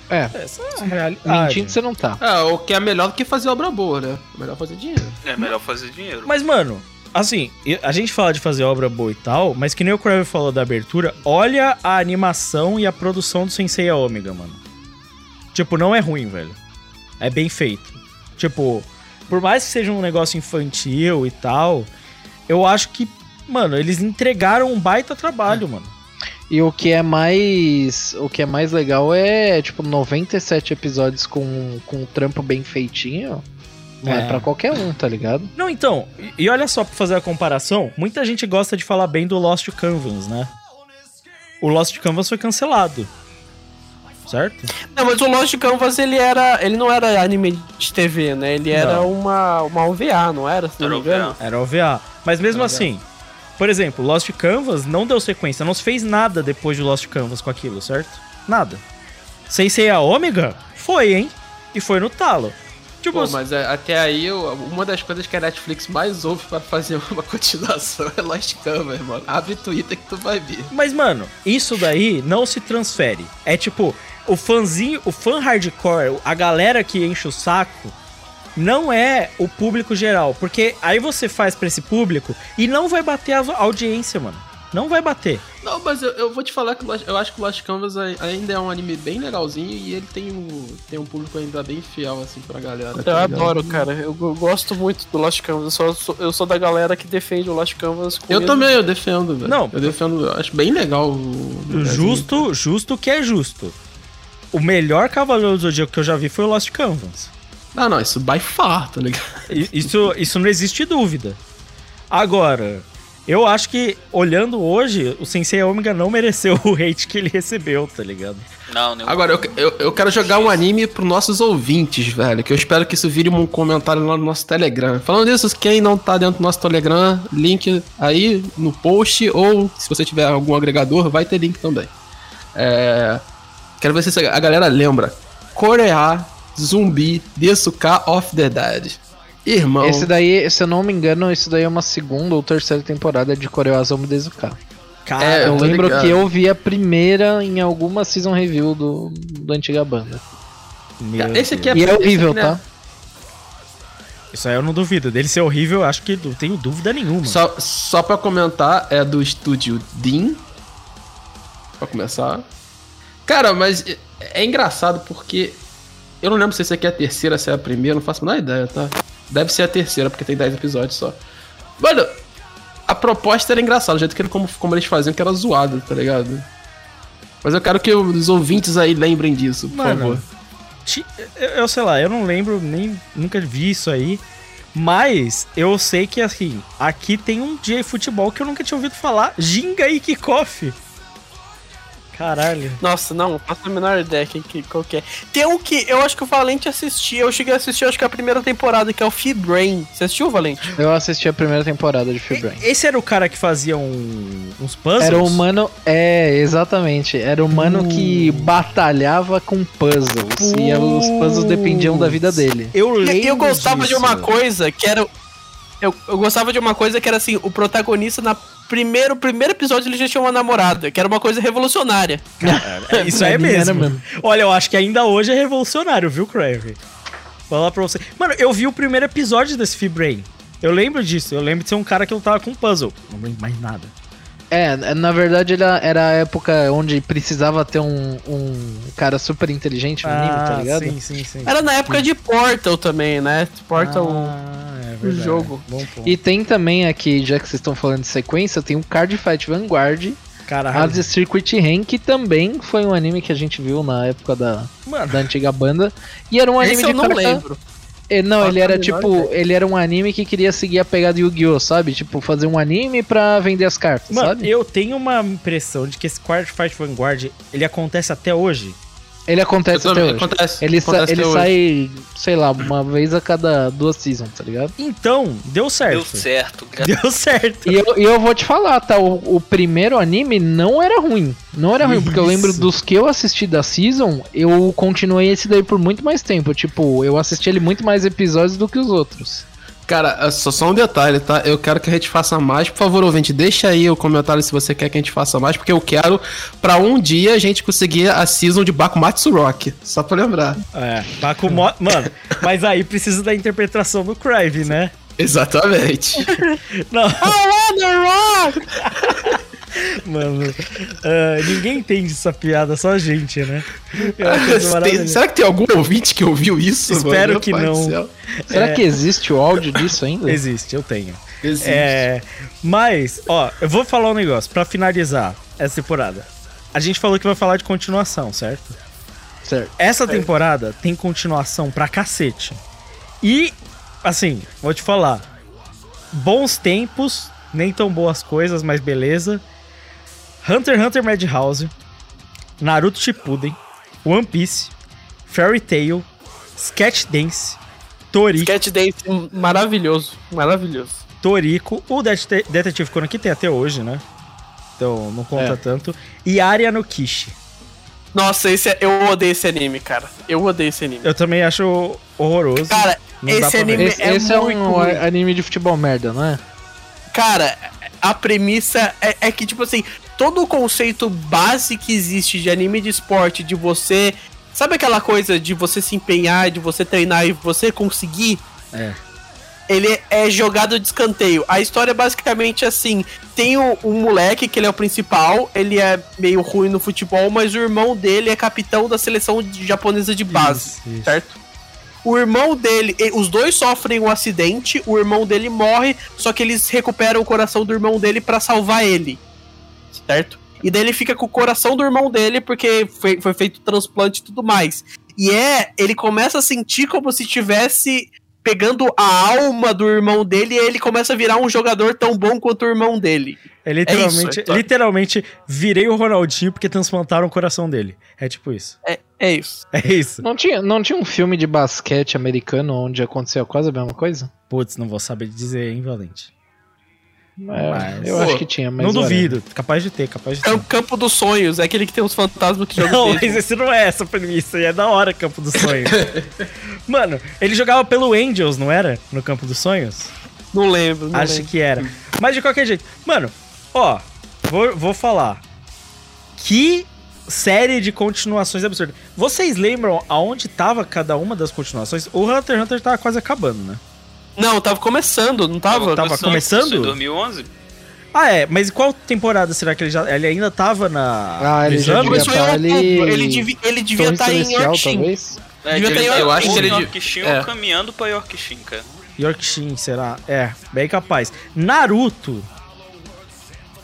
É, Essa é a realidade. mentindo você não tá. É, o que é melhor do que fazer obra boa, né? É melhor fazer dinheiro. É melhor fazer dinheiro. Mas, mano, assim, a gente fala de fazer obra boa e tal, mas que nem o Crave falou da abertura, olha a animação e a produção do Sensei Ômega, mano. Tipo, não é ruim, velho. É bem feito. Tipo, por mais que seja um negócio infantil e tal, eu acho que, mano, eles entregaram um baita trabalho, mano. E o que é mais. O que é mais legal é, tipo, 97 episódios com, com um trampo bem feitinho. Não é, É. pra qualquer um, tá ligado? Não, então, e, e olha só pra fazer a comparação, muita gente gosta de falar bem do Lost Canvas, né? O Lost Canvas foi cancelado. Certo? Não, mas o Lost Canvas, ele era. Ele não era anime de TV, né? Ele era Não. uma, uma OVA, não era? Se não Era me engano. OVA. Era OVA. Mas mesmo assim, por exemplo, Lost Canvas não deu sequência, não se fez nada depois de Lost Canvas com aquilo, certo? Nada. Sensei a Ômega? Foi, hein? E foi no talo. Tipo, Pô, mas é, até aí, eu- uma das coisas que a Netflix mais ouve pra fazer uma continuação é Lost Canvas, mano. Abre Twitter que tu vai ver. Mas, mano, isso daí não se transfere. É tipo, o fãzinho, o fã hardcore, a galera que enche o saco, não é o público geral. Porque aí você faz pra esse público e não vai bater a audiência, mano. Não vai bater. Não, mas eu, eu vou te falar que eu acho que Lost Canvas ai- ainda é um anime bem legalzinho e ele tem um, tem um público ainda bem fiel, assim, pra galera. tá Eu ligado? adoro, cara. Eu go- gosto muito do Lost Canvas. Eu sou, sou- eu sou da galera que defende o Lost Canvas com Eu também, eu defendo, velho. Não. Eu defendo, eu acho bem legal o. o Justo, justo que é justo. O melhor Cavaleiro do Zodíaco que eu já vi foi o Lost Canvas. Não, não, isso by far, tá ligado? Isso, isso não existe dúvida. Agora, eu acho que, olhando hoje, o Sensei Omega não mereceu o hate que ele recebeu, tá ligado? Não, nenhum. Agora, eu, eu, eu quero jogar um anime pros nossos ouvintes, velho. Que eu espero que isso vire um comentário lá no nosso Telegram. Falando disso, quem não tá dentro do nosso Telegram, link aí no post. Ou se você tiver algum agregador, vai ter link também. É, Quero ver se a galera lembra. Coreá, Zumbi, Desuka of the Dead. Irmão. Esse daí, se eu não me engano, isso daí é uma segunda ou terceira temporada de Koreoazama Desuka. Cara, É, Eu lembro ligado. que eu vi a primeira em alguma season review do, do antiga banda. meu Esse aqui é E é horrível, aqui, tá? né? Isso aí eu não duvido. Dele ser horrível, eu acho que não tenho dúvida nenhuma. Só, só pra comentar, é do estúdio Dean. Pra começar. Cara, mas é, é engraçado porque. Eu não lembro se esse aqui é a terceira, se é a primeira, não faço a menor ideia, tá? Deve ser a terceira, porque tem 10 episódios só. Mano, a proposta era engraçada, o jeito que ele, como, como eles faziam, que era zoado, tá ligado? Mas eu quero que os ouvintes aí lembrem disso, por Mano, favor. Eu, eu sei lá, eu não lembro, nem nunca vi isso aí. Mas eu sei que assim, aqui tem um dia de futebol que eu nunca tinha ouvido falar. Ginga e Kickoff. Caralho. Nossa, não, faço a menor ideia que, que, qual que é. Tem um que eu acho que o Valente assistia. Eu cheguei a assistir, acho que a primeira temporada, que é o Fibrain. Você assistiu, Valente? Eu assisti a primeira temporada de Free Brain. Esse era o cara que fazia um- uns puzzles? Era o mano. É, exatamente. Era o mano Uh. que batalhava com puzzles. E os puzzles dependiam da vida dele. Eu E lembro eu gostava de disso. uma coisa que era. Eu, eu gostava de uma coisa que era assim: o protagonista, na primeiro, primeiro episódio, ele já tinha uma namorada, que era uma coisa revolucionária. Cara, isso aí é era mesmo. mesmo. Olha, eu acho que ainda hoje é revolucionário, viu, Crave? Vou falar pra você. Mano, eu vi o primeiro episódio desse Fibrain. Eu lembro disso. Eu lembro de ser um cara que lutava com puzzle. Não lembro mais nada. É, na verdade era, era a época onde precisava ter um, um cara super inteligente no anime, tá ligado? Sim, sim, sim. Era na época de Portal também, né? Portal. Ah, é verdade. jogo. E tem também aqui, já que vocês estão falando de sequência, tem o Card Fight Vanguard, Caralho. Hades Circuit Ren, que também foi um anime que a gente viu na época da, Mano, da antiga banda. E era um anime Esse de eu não carta- lembro. É, não, ele era tipo, ideia. ele era um anime que queria seguir a pegada Yu-Gi-Oh, sabe? Tipo, fazer um anime pra vender as cartas, mano sabe? eu tenho uma impressão de que esse Quarter Fight Vanguard, ele acontece até hoje. Ele acontece Eu até hoje. acontece- ele sa- acontece ele até sai, sei lá, uma vez a cada duas seasons, tá ligado? Então, deu certo. Deu certo. gra- Deu certo. E eu, e eu vou te falar, tá? O, o primeiro anime não era ruim. Não era ruim, porque eu lembro Isso. dos que eu assisti da season, eu continuei esse daí por muito mais tempo. Tipo, eu assisti ele muito mais episódios do que os outros. Cara, é só, só um detalhe, tá? Eu quero que a gente faça mais. Por favor, ouvinte, deixa aí o comentário se você quer que a gente faça mais, porque eu quero pra um dia a gente conseguir a season de Bakumatsu Rock. Só pra lembrar. É, tá com mo... Mano, mas aí precisa da interpretação do Crive, né? Exatamente. Não. Mano, ah, ninguém entende essa piada, só a gente, né? É Tem- será que tem algum ouvinte que ouviu isso? Espero Meu que não. Será É. que existe o áudio disso ainda? Existe, eu tenho. Existe. É, mas, ó, eu vou falar um negócio pra finalizar essa temporada. A gente falou que vai falar de continuação, certo? Certo. Essa temporada tem continuação pra cacete. E, assim, vou te falar. Bons tempos, nem tão boas coisas, mas beleza. Hunter x Hunter Madhouse, Naruto Shippuden, One Piece, Fairy Tail, Sketch Dance, Tori, Sketch Dance maravilhoso. Maravilhoso. Toriko, o Det- Detective Conan que tem até hoje, né? Então não conta É. tanto. E Aria no Kishi. Nossa, esse é- eu odeio esse anime, cara. Eu odeio esse anime. Eu também acho horroroso. Cara, Não esse ver. anime Esse, é esse é muito um ruim. a- anime de futebol merda, não é? Cara, a premissa é, é que, tipo assim, todo o conceito base que existe de anime de esporte, de você. Sabe aquela coisa de você se empenhar, de você treinar e você conseguir? É. Ele é jogado de escanteio. A história é basicamente assim: tem um, um moleque que ele é o principal, ele é meio ruim no futebol, mas o irmão dele é capitão da seleção japonesa de base, Isso, isso. certo? O irmão dele, os dois sofrem um acidente, o irmão dele morre, só que eles recuperam o coração do irmão dele pra salvar ele, certo? E daí ele fica com o coração do irmão dele porque foi, foi feito transplante e tudo mais. E é, ele começa a sentir como se tivesse pegando a alma do irmão dele e ele começa a virar um jogador tão bom quanto o irmão dele. É literalmente, É isso, é literalmente, virei o Ronaldinho porque transplantaram o coração dele. É tipo isso. É, é isso. É isso. Não tinha, não tinha um filme de basquete americano onde aconteceu quase a mesma coisa? Putz, não vou saber dizer, hein, Valente. É, Mas- eu Pô, acho que tinha, mas não duvido. Capaz de ter, capaz de ter. Campo, Campo dos Sonhos, é aquele que tem os fantasmas que jogam Não, mas esse não é essa premissa. E é da hora, Campo dos Sonhos. Mano, ele jogava pelo Angels, não era? No Campo dos Sonhos? Não lembro, não Acho lembro. que era. Mas de qualquer jeito. Mano, ó, vou, vou falar. Que série de continuações absurda. Vocês lembram aonde tava cada uma das continuações? O Hunter x Hunter tava quase acabando, né? Não, tava começando, não tava? Tava começando? Em 2011? Ah, é. Mas qual temporada será que ele já. Ele ainda tava na. Ah, ele no já exame? devia em tá ali- ele devia, ele devia estar em Celestial, Yorkshire. talvez? É, Devia ele- ter eu acho que ele. Yorkshire é. ou caminhando pra Yorkshire, cara. Yorkshire, será? É, bem capaz. Naruto.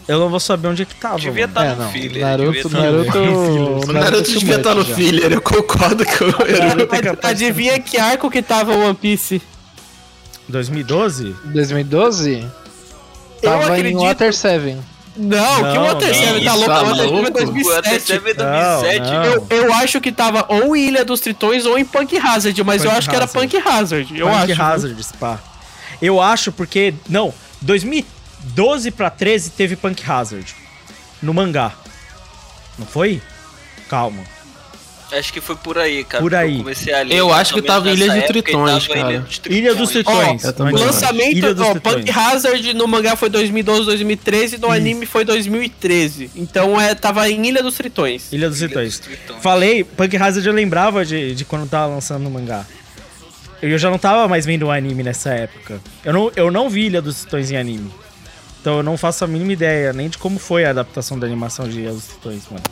Eu não vou saber onde é que tava. Devia tá É, no não. filler. Naruto, devia tá- Naruto, O Naruto too devia estar no já. filler, eu concordo com o Eru. Naruto Adivinha que arco que tava One Piece? 2012? 2012? Eu Tava em acredito. Water 7. Não, que Não, Water não. 7 tá louco, tá Water 7 é maluco? O Até 2007. é 2007. Não, Eu, eu acho que tava ou em Ilha dos Tritões ou em Punk Hazard, mas eu Punk acho que era Hazard. Punk Hazard. Eu Punk acho. Hazard, spa. Eu acho porque. Não, 2012 pra 13 teve Punk Hazard. No mangá. Não foi? Calma. Acho que foi por aí, cara. Por aí. Eu, comecei a ler Eu acho que tava em Ilha de Tritões, cara. Ilha dos Ilha dos Tritões. É O isso? lançamento, Ilha dos ó, Tritões. Punk Hazard no mangá foi 2012, 2013 e no anime foi 2013. Então é, tava em Ilha dos Tritões. Ilha dos Ilha Tritões. dos Tritões. Falei, Punk Hazard eu lembrava de, de quando tava lançando no mangá. Eu já não tava mais vendo o anime nessa época. Eu não, eu não vi Ilha dos Tritões em anime. Então eu não faço a mínima ideia nem de como foi a adaptação da animação de dos Tritões, mano.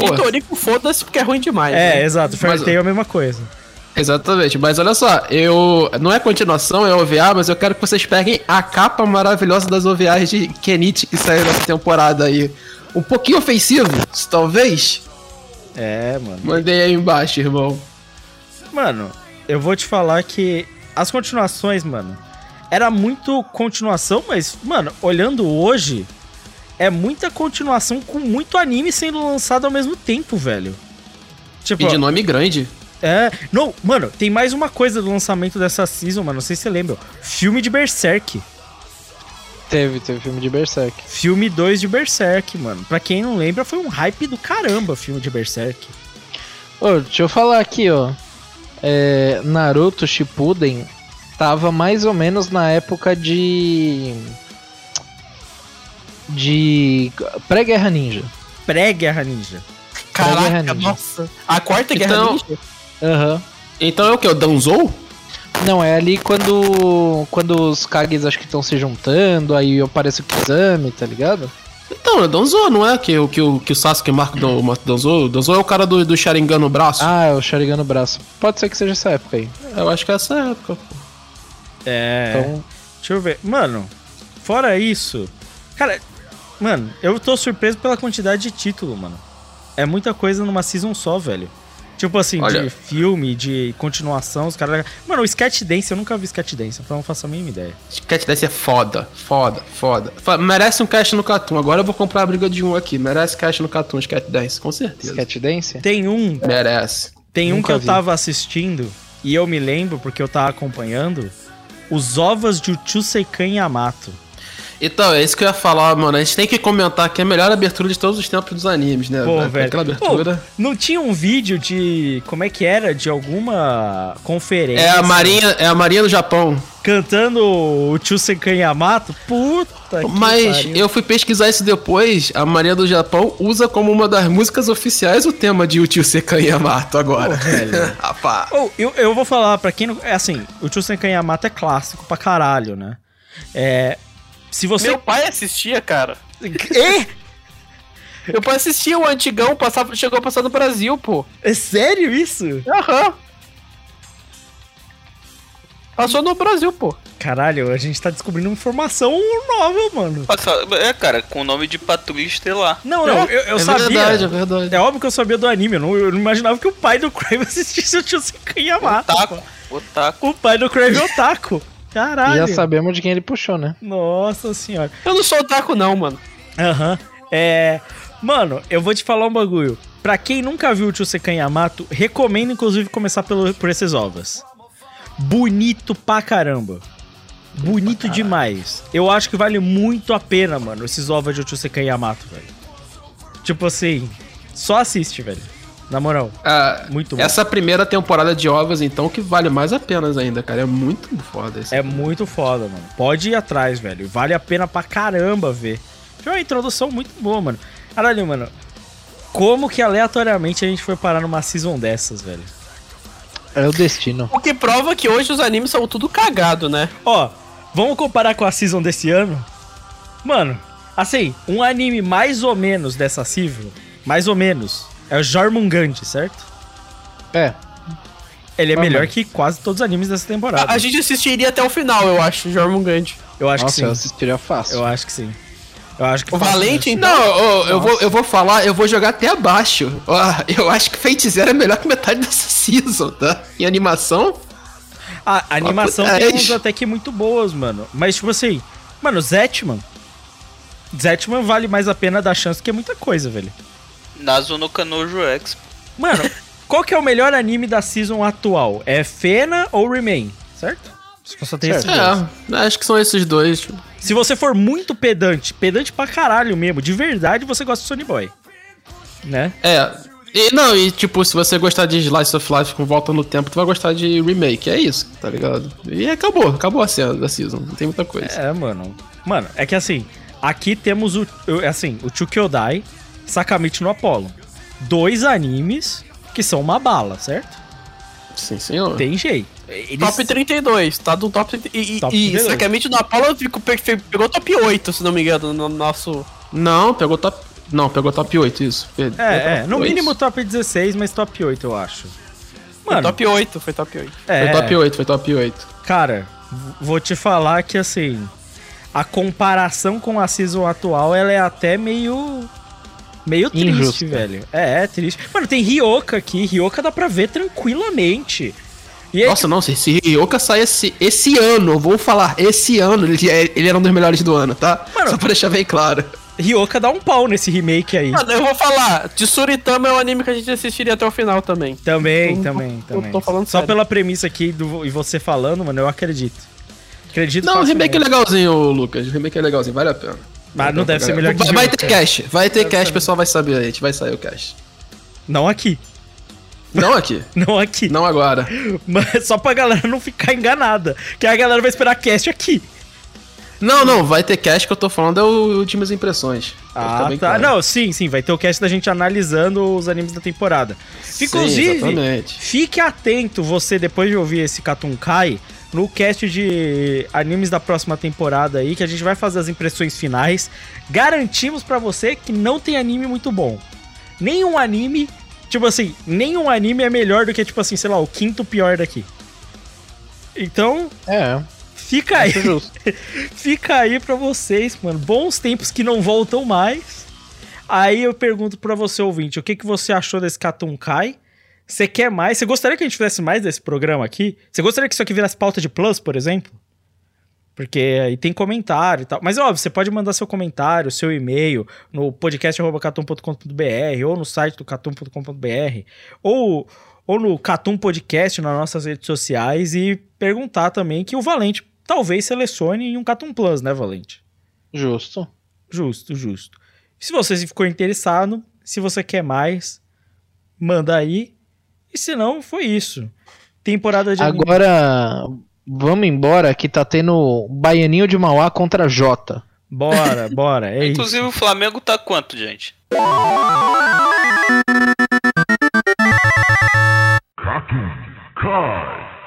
E Toriko, foda-se porque é ruim demais. É, né? exato. Fairy Mas- Tail é a mesma coisa. Exatamente, mas olha só, eu. Não é continuação, é OVA, mas eu quero que vocês peguem a capa maravilhosa das OVAs de Kenichi que saiu nessa temporada aí. Um pouquinho ofensivo, talvez. É, mano. Mandei aí embaixo, irmão. Mano, eu vou te falar que as continuações, mano, era muito continuação, mas, mano, olhando hoje, é muita continuação com muito anime sendo lançado ao mesmo tempo, velho. Tipo, E de nome grande. é. Não, mano, tem mais uma coisa do lançamento dessa season, mano. Não sei se você lembra. Filme de Berserk. Teve, teve filme de Berserk. Filme 2 de Berserk, mano. Pra quem não lembra, foi um hype do caramba filme de Berserk. Ô, deixa eu falar aqui, ó. É, Naruto Shippuden tava mais ou menos na época de. De. Pré-Guerra Ninja. Pré-Guerra Ninja. Guerra Caraca, Ninja. nossa. A quarta guerra Então- ninja? Aham. Então é o que? O Danzou? Não, é ali quando. Quando os Kages acho que estão se juntando, aí aparece o Kizami, tá ligado? Então, é Danzou, não é? Que, o- que, o, que o Sasuke marca o Dan- Danzou? Danzou é o cara do, do Sharingan no braço. Ah, é o Sharingan no braço. Pode ser que seja essa época aí. Eu acho que é essa época. pô. É. Então, Deixa eu ver. Mano, fora isso. Cara, mano, eu tô surpreso pela quantidade de título, mano. É muita coisa numa season só, velho. Tipo assim, Olha- de filme, de continuação, os caras. Mano, o Sketch Dance, eu nunca vi Sketch Dance, então não faço a mínima ideia. Cat Dance é foda, foda, foda. Merece um cast no Catum. Agora eu vou comprar a briga de um aqui. Merece cast no Catum, Cat Dance, com certeza. Sketch Dance? Tem um, Merece. tem um Nunca que eu vi. tava assistindo, e eu me lembro porque eu tava acompanhando. Os ovos de Uchuseikan Yamato. Então, é isso que eu ia falar, mano. A gente tem que comentar que é a melhor abertura de todos os tempos dos animes, né? Pô, É, velho. Aquela abertura. Pô, não tinha um vídeo de. Como é que era? De alguma conferência. É a Marinha, é a Marinha do Japão. Cantando o Chusenkan Yamato? Puta que Mas pariu. eu fui pesquisar isso depois. A Marinha do Japão usa como uma das músicas oficiais o tema de Uchiu Sekan Yamato agora. Pô, velho. Rapaz. Oh, eu, eu vou falar pra quem não. É assim, o Chusenkan Yamato é clássico pra caralho, né? É. Se você. Meu pai assistia, cara. É? Meu pai assistia o antigão, passava, chegou a passar no Brasil, pô. É sério isso? Aham. Passou no Brasil, pô. Caralho, a gente tá descobrindo informação nova, mano. É, cara, com o nome de Patrulha Estelar. Não, não, eu, eu é sabia. verdade, é verdade. É óbvio que eu sabia do anime, eu não, eu não imaginava que o pai do Crave assistisse o Chusenkan Yamato. Otaku. pô. Otaku. O pai do Crave é otaku. Caralho. Já sabemos de quem ele puxou, né? Nossa senhora. Eu não sou otaku, não, mano. Aham. É. Mano, eu vou te falar um bagulho. Pra quem nunca viu o Chusekan Yamato, recomendo inclusive começar pelo, por esses ovas. Bonito pra caramba. Bonito demais. Eu acho que vale muito a pena, mano, esses ovos de Chusekan Yamato, velho. Tipo assim, só assiste, velho. Na moral. Ah, Muito bom. Essa primeira temporada de ovas, então, que vale mais a pena ainda, cara. É muito foda esse. É muito foda, mano. Pode ir atrás, velho. Vale a pena pra caramba ver. Foi uma introdução muito boa, mano. Caralho, mano. Como que aleatoriamente a gente foi parar numa season dessas, velho? É o destino. O que prova que hoje os animes são tudo cagado, né? Ó, vamos comparar com a season desse ano? Mano, assim, um anime mais ou menos dessa season, mais ou menos, é o Jormungand, certo? É. Ele é Ah, melhor que quase todos os animes dessa temporada. A, a gente assistiria até o final, eu acho, Jormungand. Eu acho Nossa, eu que sim. assistiria fácil. Eu acho que sim. Eu acho que O Valente, então. Não, ô, eu, vou, eu vou falar, eu vou jogar até abaixo. Ó, eu acho que Fate Zero é melhor que metade dessa season, tá? Em animação, A a animação É, tem uns isso. até que muito boas, mano. Mas, tipo assim, mano, Zetman. Zetman vale mais a pena dar chance que é muita coisa, velho. Nazo no Kanojo X. Mano, qual que é o melhor anime da season atual? É Fena ou Remain? Certo? Só tem esses dois. é, acho que são esses dois. Se você for muito pedante, pedante pra caralho mesmo, de verdade você gosta de Sony Boy. Né? É. E, não, e tipo, se você gostar de Slice of Life com volta no tempo, tu vai gostar de remake, é isso, tá ligado? E acabou, acabou a cena da season, não tem muita coisa. É, mano. Mano, é que assim, aqui temos o. o- Assim, o Chukyodai, Sakamichi no Apollo. Dois animes que são uma bala, certo? Sim, senhor. Tem jeito. Eles- Top 32, tá do top 30. E, e, Top e 32. Sacramento do Apollo ficou, pegou top 8, se não me engano, no nosso. Não, pegou top. Não, pegou top 8, isso. Pe- pegou É, é, no 8. mínimo top 16, mas top 8, eu acho. Foi Mano, top 8, foi top 8. é, Foi top 8, foi top 8. cara, vou te falar que assim, a comparação com a season atual, ela é até meio meio triste, Injusta. velho. É, é triste. Mano, tem Ryoka aqui, Ryoka dá pra ver tranquilamente. E é Nossa, não, se esse Ryoka sai esse, esse ano, eu vou falar, esse ano, ele, é- ele era um dos melhores do ano, tá? Mano, Só pra deixar bem claro. Ryoka dá um pau nesse remake aí. Mano, eu vou falar, Tsuritama é um anime que a gente assistiria até o final também. Também, eu- também, eu também. tô falando Só sério. pela premissa aqui do, e você falando, mano, eu acredito. Acredito Não, o remake é legalzinho, Lucas. O remake é legalzinho, vale a pena. Mas não deve ser melhor que vai, vai ter cash, vai ter cash, o pessoal vai saber aí, a gente vai sair o cash. Não aqui. Não aqui, Não aqui. não agora. Mas só pra galera não ficar enganada. Que a galera vai esperar cast aqui. Não, não, vai ter cash que eu tô falando é o últimas impressões. Ah, tá. claro. Não, sim, sim. Vai ter o cast da gente analisando os animes da temporada. Sim, Inclusive, exatamente. fique atento você, depois de ouvir esse Katunkai, no cast de animes da próxima temporada aí, que a gente vai fazer as impressões finais. Garantimos pra você que não tem anime muito bom. Nenhum anime, tipo assim, nenhum anime é melhor do que, tipo assim, sei lá, o quinto pior daqui. Então, É, fica aí. justo. Fica aí pra vocês, mano. Bons tempos que não voltam mais. Aí eu pergunto pra você, ouvinte, o que, que você achou desse Katunkai? Você quer mais? Você gostaria que a gente fizesse mais desse programa aqui? Você gostaria que isso aqui virasse pauta de plus, por exemplo? Porque aí tem comentário e tal. Mas óbvio, você pode mandar seu comentário, seu e-mail no podcast.catum.com.br ou no site do catum.com.br ou, ou no Catum Podcast nas nossas redes sociais e perguntar também que o Valente talvez selecione em um Catum Plus, né, Valente? Justo. Justo, justo. Se você ficou interessado, se você quer mais, manda aí. E se não, foi isso. Temporada de. Agora, anime. vamos embora que tá tendo Baianinho de Mauá contra Jota. Bora, bora. É Inclusive, isso. o Flamengo tá quanto, gente? Crack, cai.